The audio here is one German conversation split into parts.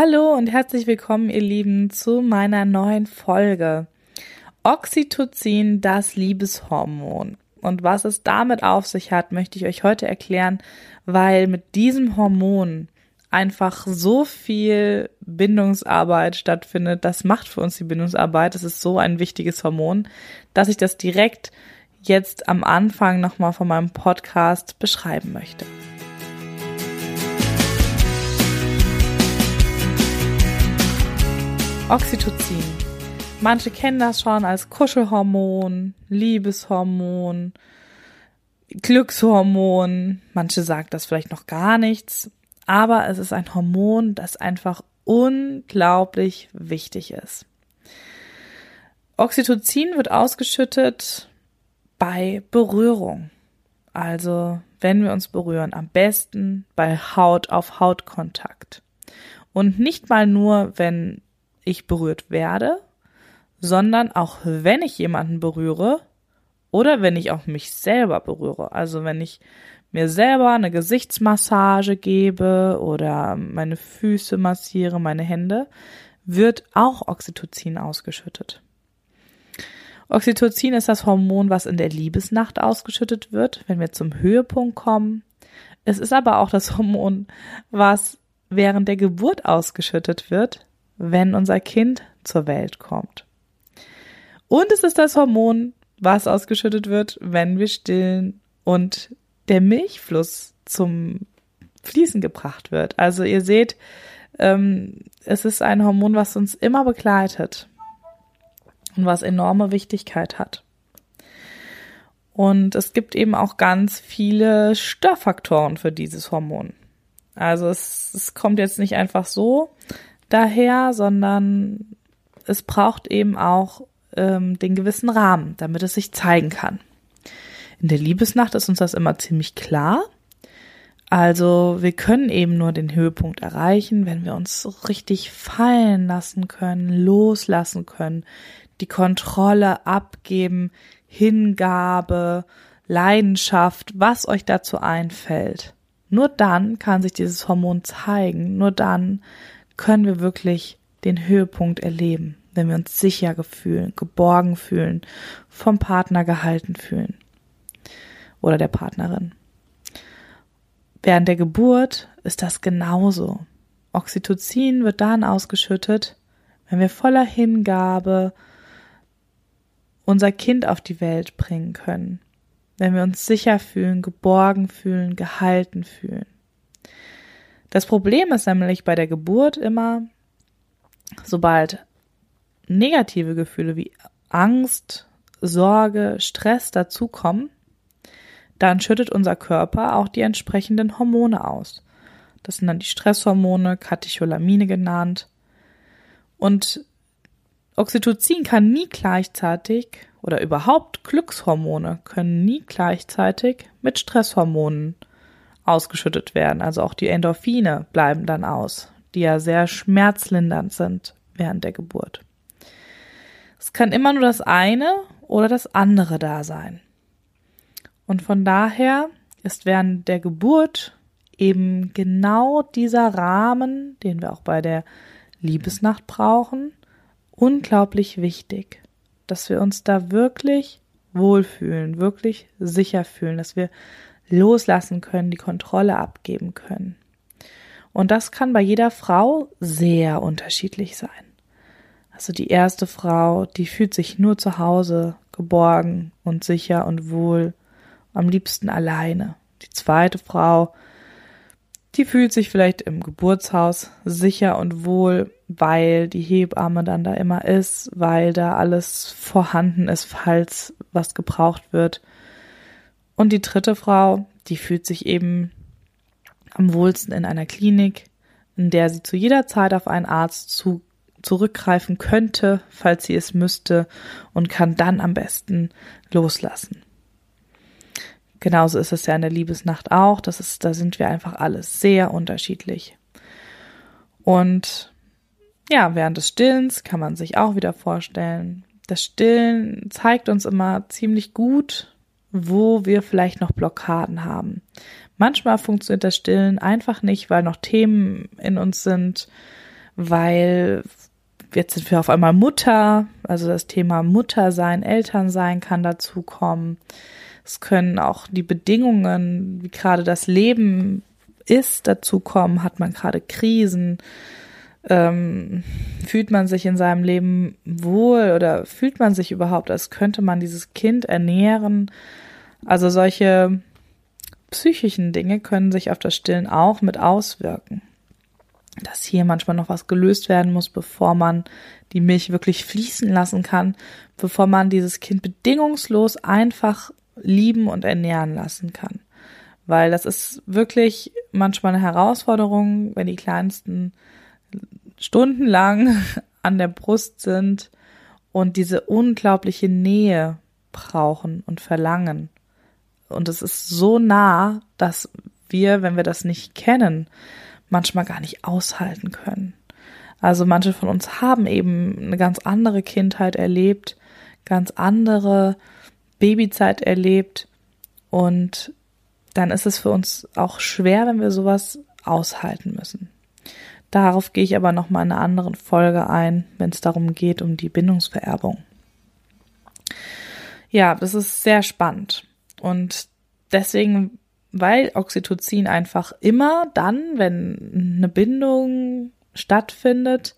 Hallo und herzlich willkommen, ihr Lieben, zu meiner neuen Folge. Oxytocin, das Liebeshormon. Und was es damit auf sich hat, möchte ich euch heute erklären, weil mit diesem Hormon einfach so viel Bindungsarbeit stattfindet. Das macht für uns die Bindungsarbeit. Das ist so ein wichtiges Hormon, dass ich das direkt jetzt am Anfang nochmal von meinem Podcast beschreiben möchte. Oxytocin. Manche kennen das schon als Kuschelhormon, Liebeshormon, Glückshormon. Manche sagen das vielleicht noch gar nichts. Aber es ist ein Hormon, das einfach unglaublich wichtig ist. Oxytocin wird ausgeschüttet bei Berührung. Also wenn wir uns berühren, am besten bei Haut auf Haut Kontakt. Und nicht mal nur, wenn ich berührt werde, sondern auch wenn ich jemanden berühre oder wenn ich auch mich selber berühre. Also wenn ich mir selber eine Gesichtsmassage gebe oder meine Füße massiere, meine Hände, wird auch Oxytocin ausgeschüttet. Oxytocin ist das Hormon, was in der Liebesnacht ausgeschüttet wird, wenn wir zum Höhepunkt kommen. Es ist aber auch das Hormon, was während der Geburt ausgeschüttet wird, wenn unser Kind zur Welt kommt. Und es ist das Hormon, was ausgeschüttet wird, wenn wir stillen und der Milchfluss zum Fließen gebracht wird. Also ihr seht, ähm, es ist ein Hormon, was uns immer begleitet und was enorme Wichtigkeit hat. Und es gibt eben auch ganz viele Störfaktoren für dieses Hormon. Also es, es kommt jetzt nicht einfach so, daher, sondern es braucht eben auch ähm, den gewissen Rahmen, damit es sich zeigen kann. In der Liebesnacht ist uns das immer ziemlich klar. Also wir können eben nur den Höhepunkt erreichen, wenn wir uns richtig fallen lassen können, loslassen können, die Kontrolle abgeben, Hingabe, Leidenschaft, was euch dazu einfällt. Nur dann kann sich dieses Hormon zeigen, nur dann können wir wirklich den Höhepunkt erleben, wenn wir uns sicher gefühlen, geborgen fühlen, vom Partner gehalten fühlen oder der Partnerin. Während der Geburt ist das genauso. Oxytocin wird dann ausgeschüttet, wenn wir voller Hingabe unser Kind auf die Welt bringen können, wenn wir uns sicher fühlen, geborgen fühlen, gehalten fühlen. Das Problem ist nämlich bei der Geburt immer, sobald negative Gefühle wie Angst, Sorge, Stress dazukommen, dann schüttet unser Körper auch die entsprechenden Hormone aus. Das sind dann die Stresshormone, Katecholamine genannt. Und Oxytocin kann nie gleichzeitig oder überhaupt Glückshormone können nie gleichzeitig mit Stresshormonen ausgeschüttet werden. Also auch die Endorphine bleiben dann aus, die ja sehr schmerzlindernd sind während der Geburt. Es kann immer nur das eine oder das andere da sein. Und von daher ist während der Geburt eben genau dieser Rahmen, den wir auch bei der Liebesnacht brauchen, unglaublich wichtig, dass wir uns da wirklich wohlfühlen, wirklich sicher fühlen, dass wir loslassen können, die Kontrolle abgeben können. Und das kann bei jeder Frau sehr unterschiedlich sein. Also die erste Frau, die fühlt sich nur zu Hause geborgen und sicher und wohl, am liebsten alleine. Die zweite Frau, die fühlt sich vielleicht im Geburtshaus sicher und wohl, weil die Hebamme dann da immer ist, weil da alles vorhanden ist, falls was gebraucht wird. Und die dritte Frau, die fühlt sich eben am wohlsten in einer Klinik, in der sie zu jeder Zeit auf einen Arzt zu, zurückgreifen könnte, falls sie es müsste, und kann dann am besten loslassen. Genauso ist es ja in der Liebesnacht auch. Das ist, da sind wir einfach alle sehr unterschiedlich. Und ja, während des Stillens kann man sich auch wieder vorstellen, das Stillen zeigt uns immer ziemlich gut, wo wir vielleicht noch Blockaden haben. Manchmal funktioniert das Stillen einfach nicht, weil noch Themen in uns sind, weil jetzt sind wir auf einmal Mutter, also das Thema Muttersein, Elternsein kann dazukommen. Es können auch die Bedingungen, wie gerade das Leben ist, dazukommen. Hat man gerade Krisen? Ähm, fühlt man sich in seinem Leben wohl oder fühlt man sich überhaupt, als könnte man dieses Kind ernähren? Also solche psychischen Dinge können sich auf das Stillen auch mit auswirken dass hier manchmal noch was gelöst werden muss, bevor man die Milch wirklich fließen lassen kann, bevor man dieses Kind bedingungslos einfach lieben und ernähren lassen kann. Weil das ist wirklich manchmal eine Herausforderung, wenn die Kleinsten stundenlang an der Brust sind und diese unglaubliche Nähe brauchen und verlangen. Und es ist so nah, dass wir, wenn wir das nicht kennen, manchmal gar nicht aushalten können. Also manche von uns haben eben eine ganz andere Kindheit erlebt, ganz andere Babyzeit erlebt und dann ist es für uns auch schwer, wenn wir sowas aushalten müssen. Darauf gehe ich aber noch mal in einer anderen Folge ein, wenn es darum geht um die Bindungsvererbung. Ja, das ist sehr spannend und deswegen weil Oxytocin einfach immer dann, wenn eine Bindung stattfindet,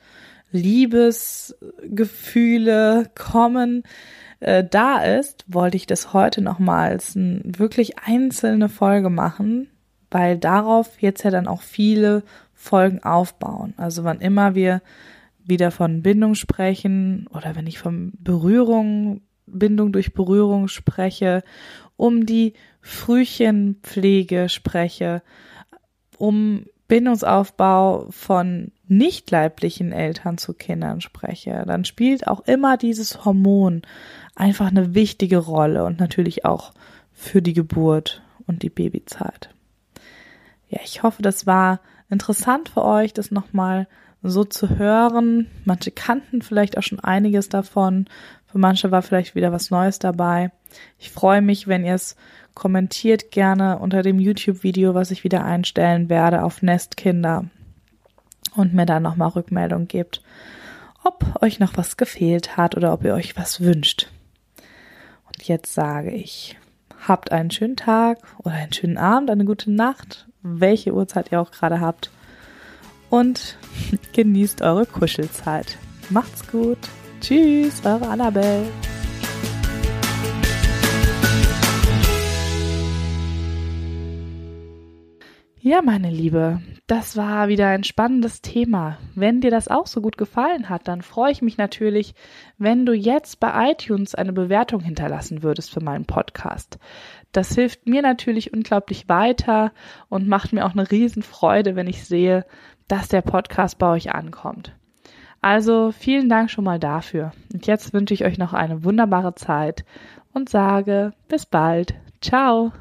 Liebesgefühle kommen, äh, da ist, wollte ich das heute nochmals eine wirklich einzelne Folge machen, weil darauf jetzt ja dann auch viele Folgen aufbauen. Also wann immer wir wieder von Bindung sprechen oder wenn ich von Berührung, Bindung durch Berührung spreche, um die Frühchenpflege spreche, um Bindungsaufbau von nicht leiblichen Eltern zu Kindern spreche, dann spielt auch immer dieses Hormon einfach eine wichtige Rolle und natürlich auch für die Geburt und die Babyzeit. Ja, ich hoffe, das war interessant für euch, das nochmal so zu hören. Manche kannten vielleicht auch schon einiges davon. Für manche war vielleicht wieder was Neues dabei. Ich freue mich, wenn ihr es kommentiert gerne unter dem YouTube-Video, was ich wieder einstellen werde auf Nestkinder und mir dann nochmal Rückmeldung gebt, ob euch noch was gefehlt hat oder ob ihr euch was wünscht. Und jetzt sage ich, habt einen schönen Tag oder einen schönen Abend, eine gute Nacht, welche Uhrzeit ihr auch gerade habt und genießt eure Kuschelzeit. Macht's gut. Tschüss, eure Annabelle. Ja, meine Liebe, das war wieder ein spannendes Thema. Wenn dir das auch so gut gefallen hat, dann freue ich mich natürlich, wenn du jetzt bei iTunes eine Bewertung hinterlassen würdest für meinen Podcast. Das hilft mir natürlich unglaublich weiter und macht mir auch eine Riesenfreude, wenn ich sehe, dass der Podcast bei euch ankommt. Also vielen Dank schon mal dafür. Und jetzt wünsche ich euch noch eine wunderbare Zeit und sage bis bald. Ciao.